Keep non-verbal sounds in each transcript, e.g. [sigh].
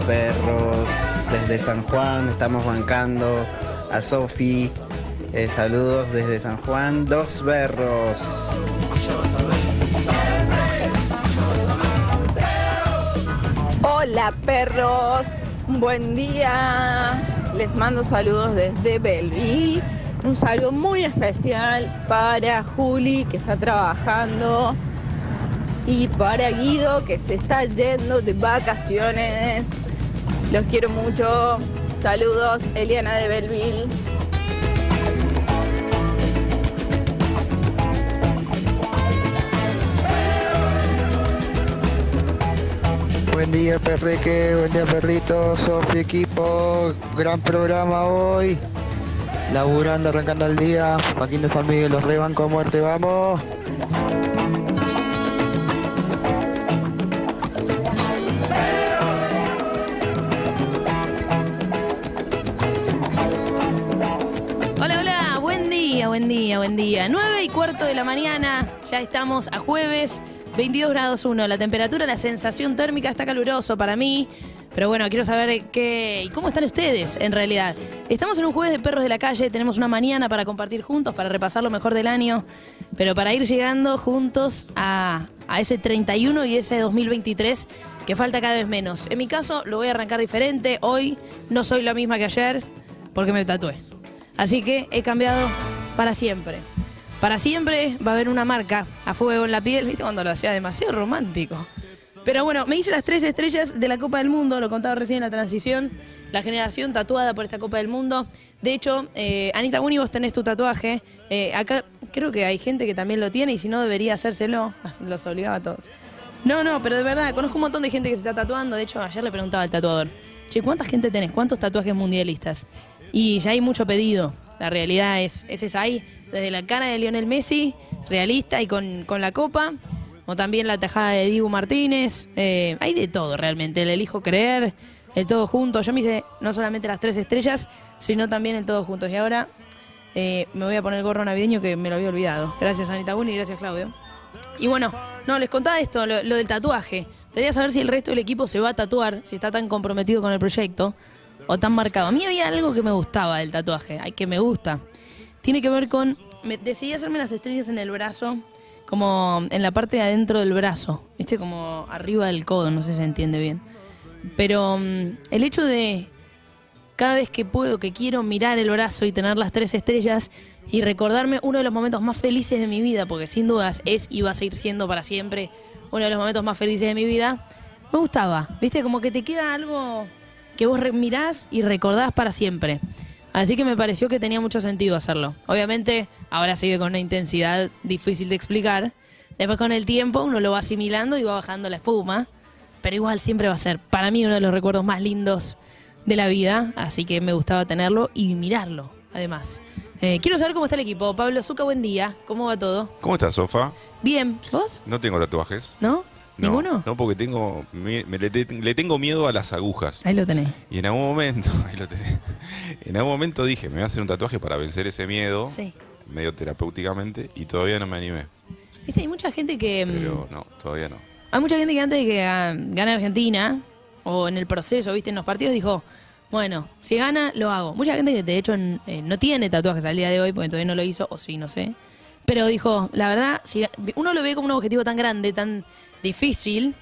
perros. Desde San Juan estamos bancando a Sofi. Eh, saludos desde San Juan, dos berros. Hola perros, buen día. Les mando saludos desde Belleville. Un saludo muy especial para Juli que está trabajando y para Guido que se está yendo de vacaciones. Los quiero mucho. Saludos, Eliana de Belleville. Buen día, Perreque, buen día, perrito, Sofi, equipo, gran programa hoy. Laburando, arrancando el día, Joaquín de Miguel, los rebanco a muerte, vamos. Buen día, buen día. 9 y cuarto de la mañana, ya estamos a jueves, 22 grados 1. La temperatura, la sensación térmica está caluroso para mí. Pero bueno, quiero saber qué y cómo están ustedes en realidad. Estamos en un jueves de perros de la calle, tenemos una mañana para compartir juntos, para repasar lo mejor del año, pero para ir llegando juntos a ese 31 y ese 2023 que falta cada vez menos. En mi caso lo voy a arrancar diferente. Hoy no soy la misma que ayer porque me tatué. Así que he cambiado para siempre. Para siempre va a haber una marca a fuego en la piel, ¿viste? Cuando lo hacía demasiado romántico. Pero bueno, me hice las tres estrellas de la Copa del Mundo, lo contaba recién en la transición. La generación tatuada por esta Copa del Mundo. De hecho, eh, Anita Buni, vos tenés tu tatuaje. Eh, acá creo que hay gente que también lo tiene y si no debería hacérselo. [laughs] Los obligaba a todos. No, no, pero de verdad, conozco un montón de gente que se está tatuando. De hecho, ayer le preguntaba al tatuador, che, ¿cuánta gente tenés? ¿Cuántos tatuajes mundialistas? Y ya hay mucho pedido. La realidad es, es esa ahí. Desde la cara de Lionel Messi, realista y con, con la copa. O también la tajada de Dibu Martínez. Eh, hay de todo realmente. El elijo creer, el todo junto. Yo me hice no solamente las tres estrellas, sino también el todo juntos. Y ahora eh, me voy a poner el gorro navideño que me lo había olvidado. Gracias Anita Buni y gracias Claudio. Y bueno, no, les contaba esto, lo, lo del tatuaje. Quería saber si el resto del equipo se va a tatuar, si está tan comprometido con el proyecto o tan marcado. A mí había algo que me gustaba del tatuaje, ay, que me gusta. Tiene que ver con. Decidí hacerme las estrellas en el brazo, como en la parte de adentro del brazo, ¿viste? Como arriba del codo, no sé si se entiende bien. Pero mm, el hecho de cada vez que puedo, que quiero mirar el brazo y tener las tres estrellas y recordarme uno de los momentos más felices de mi vida, porque sin dudas es y va a seguir siendo para siempre uno de los momentos más felices de mi vida, me gustaba, ¿viste? Como que te queda algo que vos mirás y recordás para siempre. Así que me pareció que tenía mucho sentido hacerlo. Obviamente, ahora sigue con una intensidad difícil de explicar. Después con el tiempo uno lo va asimilando y va bajando la espuma. Pero igual siempre va a ser para mí uno de los recuerdos más lindos de la vida. Así que me gustaba tenerlo y mirarlo, además. Eh, quiero saber cómo está el equipo. Pablo Zuca, buen día. ¿Cómo va todo? ¿Cómo estás, Sofa? Bien. ¿Vos? No tengo tatuajes. ¿No? No, ¿Ninguno? No, porque tengo, me- me le, te- le tengo miedo a las agujas. Ahí lo tenés. Y en algún momento, [laughs] ahí lo tenés. En algún momento dije, me voy a hacer un tatuaje para vencer ese miedo, Sí. medio terapéuticamente, y todavía no me animé. Viste, hay mucha gente que. mm, Pero no, todavía no. Hay mucha gente que antes de que ah, gane Argentina, o en el proceso, viste, en los partidos, dijo, bueno, si gana, lo hago. Mucha gente que de hecho eh, no tiene tatuajes al día de hoy, porque todavía no lo hizo, o sí, no sé. Pero dijo, la verdad, si uno lo ve como un objetivo tan grande, tan difícil,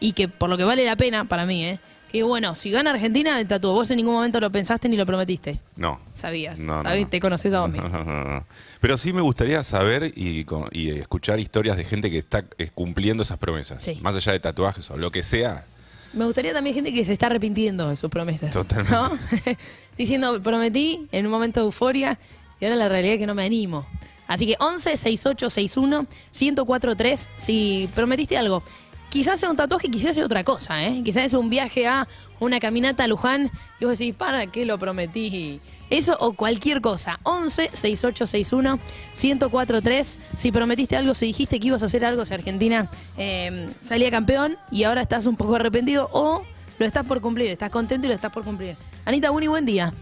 y que por lo que vale la pena, para mí, ¿eh? Que bueno, si gana Argentina, el tatuó. Vos en ningún momento lo pensaste ni lo prometiste. No. Sabías. No, te conoces a vos mismo. No. [laughs] Pero sí me gustaría saber y, y escuchar historias de gente que está eh, cumpliendo esas promesas. Sí. Más allá de tatuajes o lo que sea. Me gustaría también gente que se está arrepintiendo de sus promesas. Totalmente. ¿no? [laughs] Diciendo, prometí en un momento de euforia y ahora la realidad es que no me animo. Así que 11 6861 1043 si prometiste algo. Quizás sea un tatuaje, quizás sea otra cosa, ¿eh? Quizás es un viaje a una caminata a Luján y vos decís, ¿para qué lo prometí? Eso o cualquier cosa. 11 6861 1043 Si prometiste algo, si dijiste que ibas a hacer algo, si Argentina eh, salía campeón y ahora estás un poco arrepentido o lo estás por cumplir, estás contento y lo estás por cumplir. Anita Buni, buen día.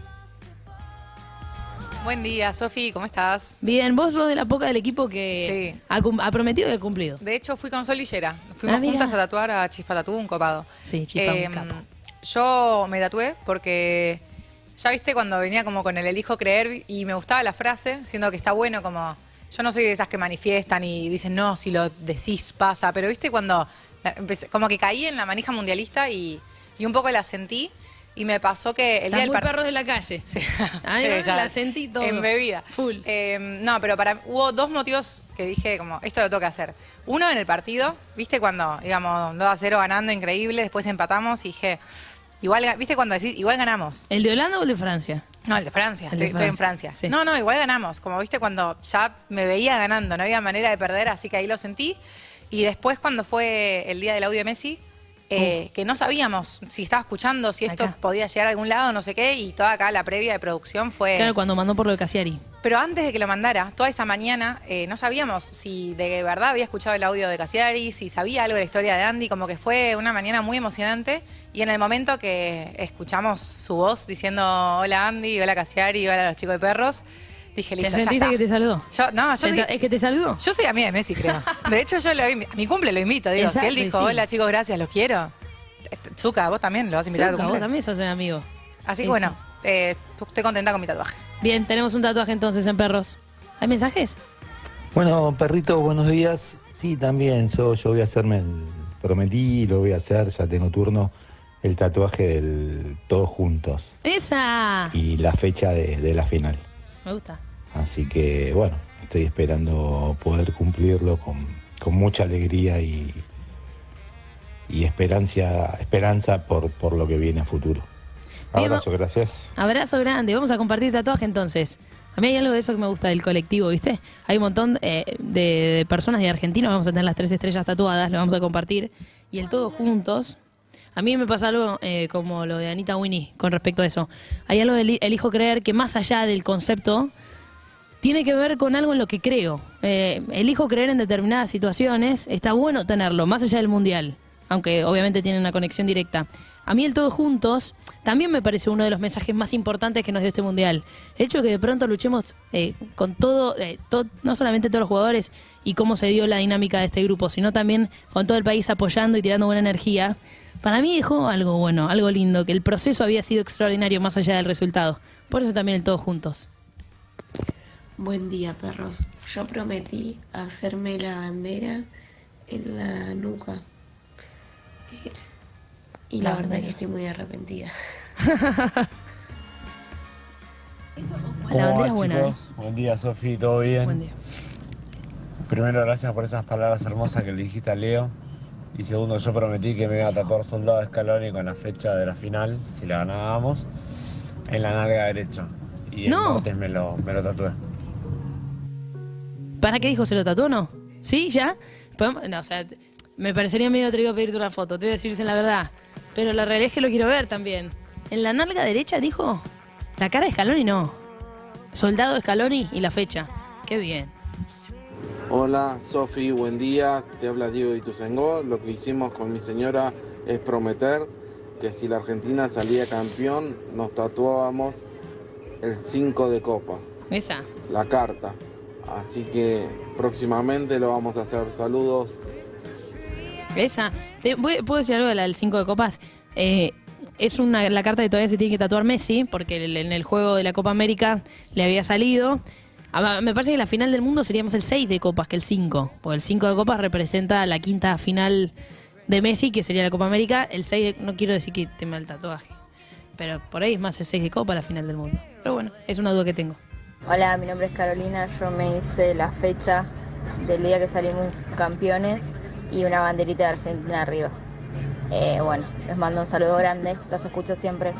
Buen día, Sofi, ¿cómo estás? Bien, vos sos de la poca del equipo que Sí. ha, prometido y ha cumplido. De hecho, fui con Sol Yera. Fuimos Ah, juntas a tatuar a Chispa Tatú, un copado. Sí, Chispa, un Em. Yo me tatué porque ya viste cuando venía como con el elijo creer y me gustaba la frase, siendo que está bueno como... Yo no soy de esas que manifiestan y dicen, no, si lo decís pasa, pero viste cuando como que caí en la manija mundialista y, y un poco la sentí y me pasó que el día del muy partido... perros de la calle. [laughs] Sí. [laughs] Ay, ya, la sentí todo. Embebida. Full. Eh, no, pero para hubo dos motivos que dije como, esto lo tengo que hacer. Uno en el partido, viste cuando íbamos 2 a 0 ganando, increíble, después empatamos y dije, igual, viste cuando decís, igual ganamos. ¿El de Holanda o el de Francia? No, el de Francia, El de estoy, estoy en Francia, Francia. sí. No, no, igual ganamos. Como viste cuando ya me veía ganando, no había manera de perder, así que ahí lo sentí. Y después cuando fue el día del audio de Messi, eh, que no sabíamos si estaba escuchando, si esto Acá. podía llegar a algún lado, no sé qué, y toda acá la previa de producción fue... Claro, cuando mandó por lo de Casiari. Pero antes de que lo mandara, toda esa mañana, eh, no sabíamos si de verdad había escuchado el audio de Cassiari, si sabía algo de la historia de Andy, como que fue una mañana muy emocionante. Y en el momento que escuchamos su voz diciendo hola Andy, hola Cassiari, hola los chicos de perros, dije, ¿Te listo, ya está. que te saludó? Yo, no, yo ¿Te- soy, ¿Es que te saludó? yo soy amiga de Messi, creo. [laughs] De hecho, yo lo, a mi cumple lo invito, digo, si él dijo, sí. hola chicos, gracias, los quiero. Este, Zuka, vos también lo vas a invitar a tu Zucca, vos cumple. también sos un amigo. Así que Eso. bueno, eh, estoy contenta con mi tatuaje. Bien, tenemos un tatuaje entonces en perros. ¿Hay mensajes? Bueno, perrito, buenos días. Sí, también, yo, yo voy a hacerme el. Prometí, lo voy a hacer, ya tengo turno, el tatuaje del Todos Juntos ¡Esa! y la fecha de, de la final. Me gusta. Así que, bueno, estoy esperando poder cumplirlo con, con mucha alegría y, y esperanza, esperanza por, por lo que viene a futuro. Abrazo, gracias. Abrazo grande. Vamos a compartir tatuaje entonces. A mí hay algo de eso que me gusta del colectivo, ¿viste? Hay un montón eh, de, de personas de Argentina, vamos a tener las tres estrellas tatuadas, lo vamos a compartir. Y el todos juntos. A mí me pasa algo eh, como lo de Anita Winnie con respecto a eso. Hay algo del elijo creer que más allá del concepto, tiene que ver con algo en lo que creo. Eh, elijo creer en determinadas situaciones, está bueno tenerlo, más allá del mundial, aunque obviamente tiene una conexión directa. A mí el todos juntos también me parece uno de los mensajes más importantes que nos dio este mundial. El hecho de que de pronto luchemos eh, con todo, eh, to- no solamente todos los jugadores y cómo se dio la dinámica de este grupo, sino también con todo el país apoyando y tirando buena energía. Para mí dejó algo bueno, algo lindo, que el proceso había sido extraordinario más allá del resultado. Por eso también el todos juntos. Buen día, perros. Yo prometí hacerme la bandera en la nuca. Y La la, verdad que estoy muy arrepentida. [laughs] La bandera es buena. ¿eh? Buen día, Sofi, ¿todo bien? Buen día. Primero, gracias por esas palabras hermosas que le dijiste a Leo. Y segundo, yo prometí que me iba a tatuar soldado de Scaloni con la fecha de la final, si la ganábamos, en la nalga derecha. Y el No. martes me lo, me lo tatué. ¿Para qué dijo? ¿Se lo tatuó o no? ¿Sí? ¿Ya? Podemos- No, o sea, me parecería medio atrevido pedirte una foto, te voy a decirse la verdad. Pero la realidad es que lo quiero ver también. En la nalga derecha dijo la cara de Scaloni no. Soldado Scaloni y la fecha. Qué bien. Hola, Sofi, buen día. Te habla Diego Ituzengó. Lo que hicimos con mi señora es prometer que si la Argentina salía campeón, nos tatuábamos el 5 de copa, Esa. la carta. Así que próximamente lo vamos a hacer. Saludos. Esa. ¿Puedo decir algo de la del 5 de copas? Eh, es una, la carta que todavía se tiene que tatuar Messi, porque en el juego de la Copa América le había salido. Ah, Me parece que la final del mundo sería más el 6 de copas que el 5, porque el 5 de copas representa la quinta final de Messi, que sería la Copa América. El 6, de- no quiero decir que tema el tatuaje, pero por ahí es más el 6 de copa la final del mundo. Pero bueno, es una duda que tengo. Hola, mi nombre es Carolina, yo me hice la fecha del día que salimos campeones y una banderita de Argentina arriba. Eh, bueno, les mando un saludo grande, los escucho siempre.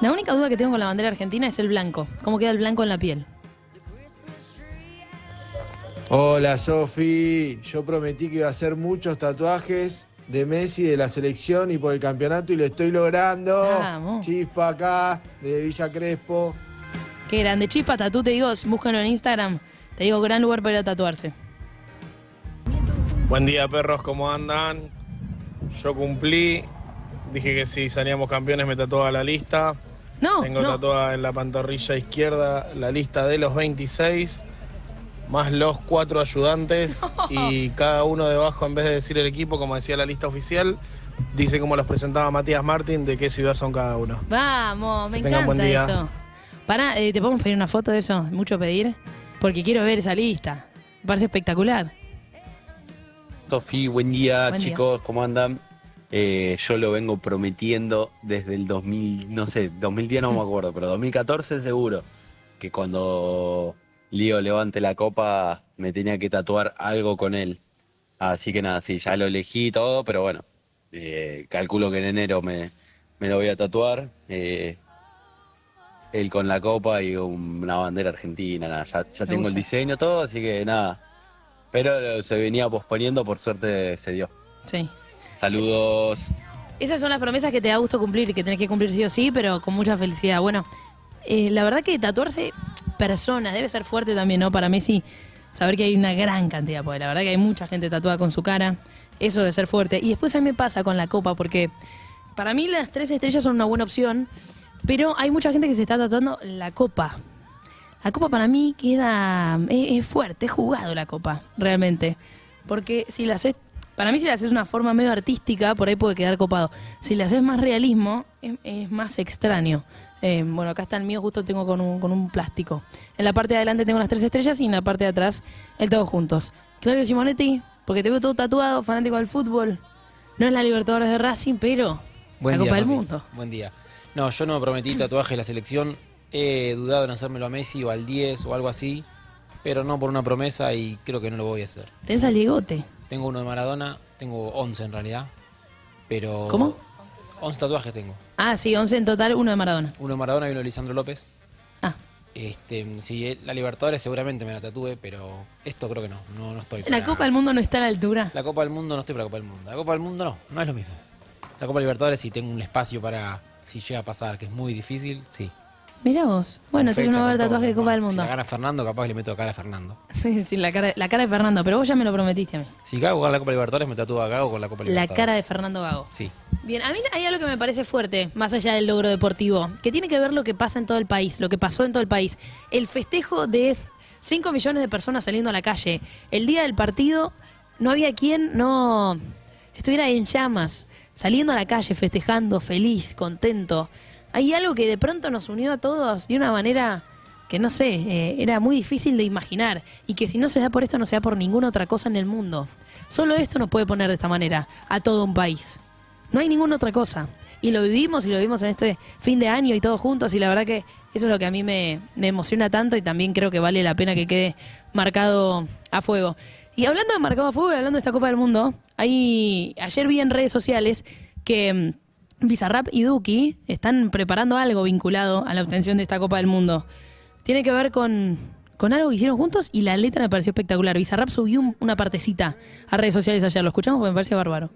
La única duda que tengo con la bandera argentina es el blanco. ¿Cómo queda el blanco en la piel? Hola Sofi, yo prometí que iba a hacer muchos tatuajes de Messi de la selección y por el campeonato y lo estoy logrando. Vamos. Chispa acá, de Villa Crespo. Qué grande. Chispa Tatú, te digo, búscalo en Instagram. Te digo, gran lugar para ir a tatuarse. Buen día, perros, ¿cómo andan? Yo cumplí, dije que si salíamos campeones me tatuaba la lista. No, Tengo no. tatuada en la pantorrilla izquierda la lista de los 26, más los cuatro ayudantes [laughs] y cada uno debajo, en vez de decir el equipo, como decía la lista oficial, dice como los presentaba Matías Martín, de qué ciudad son cada uno. Vamos, me Que tengan buen encanta día. eso. Para, ¿te podemos pedir una foto de eso? Mucho pedir. Porque quiero ver esa lista. Me parece espectacular. Sofi, buen día Buen día. chicos, ¿cómo andan? Eh, yo lo vengo prometiendo desde el 2000, no sé, 2010 no me acuerdo, pero 2014 seguro, que cuando Lío levante la copa me tenía que tatuar algo con él. Así que nada, sí, ya lo elegí todo, pero bueno, eh, calculo que en enero me, me lo voy a tatuar. eh, él con la copa y una bandera argentina, nada, ya, tengo el diseño, todo, así que nada. Pero se venía posponiendo, por suerte se dio. Sí. Saludos. Esas son las promesas que te da gusto cumplir, que tenés que cumplir sí o sí, pero con mucha felicidad. Bueno, eh, la verdad que tatuarse personas debe ser fuerte también, ¿no? Para Messi, saber que hay una gran cantidad, porque la verdad que hay mucha gente tatuada con su cara, eso debe ser fuerte. Y después a mí me pasa con la copa, porque para mí las tres estrellas son una buena opción, pero hay mucha gente que se está tatuando la copa. La copa para mí queda. Es, fuerte, es jugado la copa, realmente. Porque si la haces. Para mí, si la haces una forma medio artística, por ahí puede quedar copado. Si la haces más realismo, es más extraño. Eh, bueno, acá está el mío, justo tengo con un, con un plástico. En la parte de adelante tengo las tres estrellas y en la parte de atrás el todo juntos. Claudio Simonetti, porque te veo todo tatuado, fanático del fútbol. No es la Libertadores de Racing, pero Buen la día, Copa del. Mundo. Buen día. No, yo no me prometí tatuaje de la selección. He dudado en hacérmelo a Messi o al 10 o algo así, pero no por una promesa y creo que no lo voy a hacer. Tenés al. Tengo uno de Maradona, tengo 11 en realidad, pero... ¿Cómo? 11 tatuajes tengo. Ah, sí, 11 en total, uno de Maradona. Uno de Maradona y uno de Lisandro López. Ah. Este, sí, la Libertadores seguramente me la tatúe, pero esto creo que no, no, no estoy La para- Copa del Mundo no está a la altura. La Copa del Mundo no estoy para la Copa del Mundo. La Copa del Mundo no, no es lo mismo. La Copa Libertadores sí tengo un espacio para, si llega a pasar, que es muy difícil, sí. Mirá vos. Bueno, Con entonces no va a con tatuaje de. Copa del Si Mundo. la gana Fernando, capaz que le meto cara a Fernando. [laughs] sí, la cara, la cara de Fernando, pero vos ya me lo prometiste a mí. Si Gago gana la Copa Libertadores, me tatúa a Gago con la Copa La Libertadores. cara de Fernando Gago. Sí. Bien, a mí hay algo que me parece fuerte, más allá del logro deportivo, que tiene que ver lo que pasa en todo el país, lo que pasó en todo el país. El festejo de 5 millones de personas saliendo a la calle. El día del partido no había quien no estuviera en llamas, saliendo a la calle, festejando, feliz, contento. Hay algo que de pronto nos unió a todos de una manera que no sé, eh, era muy difícil de imaginar y que si no se da por esto no se da por ninguna otra cosa en el mundo. Solo esto nos puede poner de esta manera a todo un país. No hay ninguna otra cosa. Y lo vivimos y lo vivimos en este fin de año y todos juntos y la verdad que eso es lo que a mí me, emociona tanto y también creo que vale la pena que quede marcado a fuego. Y hablando de marcado a fuego y hablando de esta Copa del Mundo, ahí ayer vi en redes sociales que mm, Bizarrap y Duki están preparando algo vinculado a la obtención de esta Copa del Mundo. Tiene que ver con, con algo que hicieron juntos y la letra me pareció espectacular. Bizarrap subió un- una partecita a redes sociales ayer. ¿Lo escuchamos? Porque me pareció bárbaro.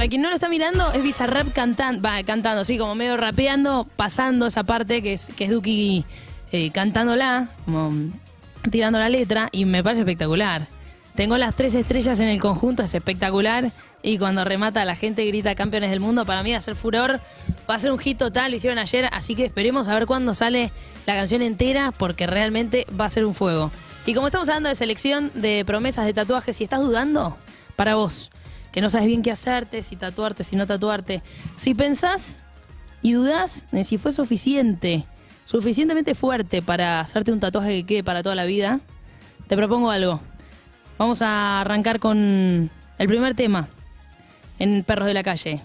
Para quien no lo está mirando, es Bizarrap cantando, va, cantando, sí, como medio rapeando, pasando esa parte que es, Duki eh, cantándola, como tirando la letra, y me parece espectacular. Tengo las tres estrellas en el conjunto, es espectacular. Y cuando remata la gente grita campeones del mundo, para mí va furor, va a ser un hit total, lo hicieron ayer, así que esperemos a ver cuándo sale la canción entera, porque realmente va a ser un fuego. Y como estamos hablando de selección de promesas de tatuajes, si estás dudando, para vos, que no sabes bien qué hacerte, si tatuarte, si no tatuarte, si pensás y dudás de si fue suficiente, suficientemente fuerte para hacerte un tatuaje que quede para toda la vida, te propongo algo. Vamos a arrancar con el primer tema en Perros de la Calle.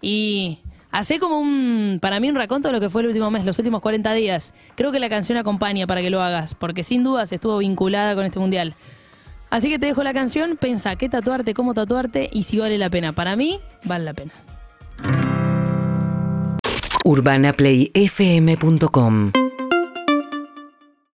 Y Hacé como un, para mí, un raconto de lo que fue el último mes, los últimos 40 días. Creo que la canción acompaña para que lo hagas, porque sin dudas estuvo vinculada con este mundial. Así que te dejo la canción, pensa qué tatuarte, cómo tatuarte y si vale la pena. Para mí, vale la pena. UrbanaPlayFM.com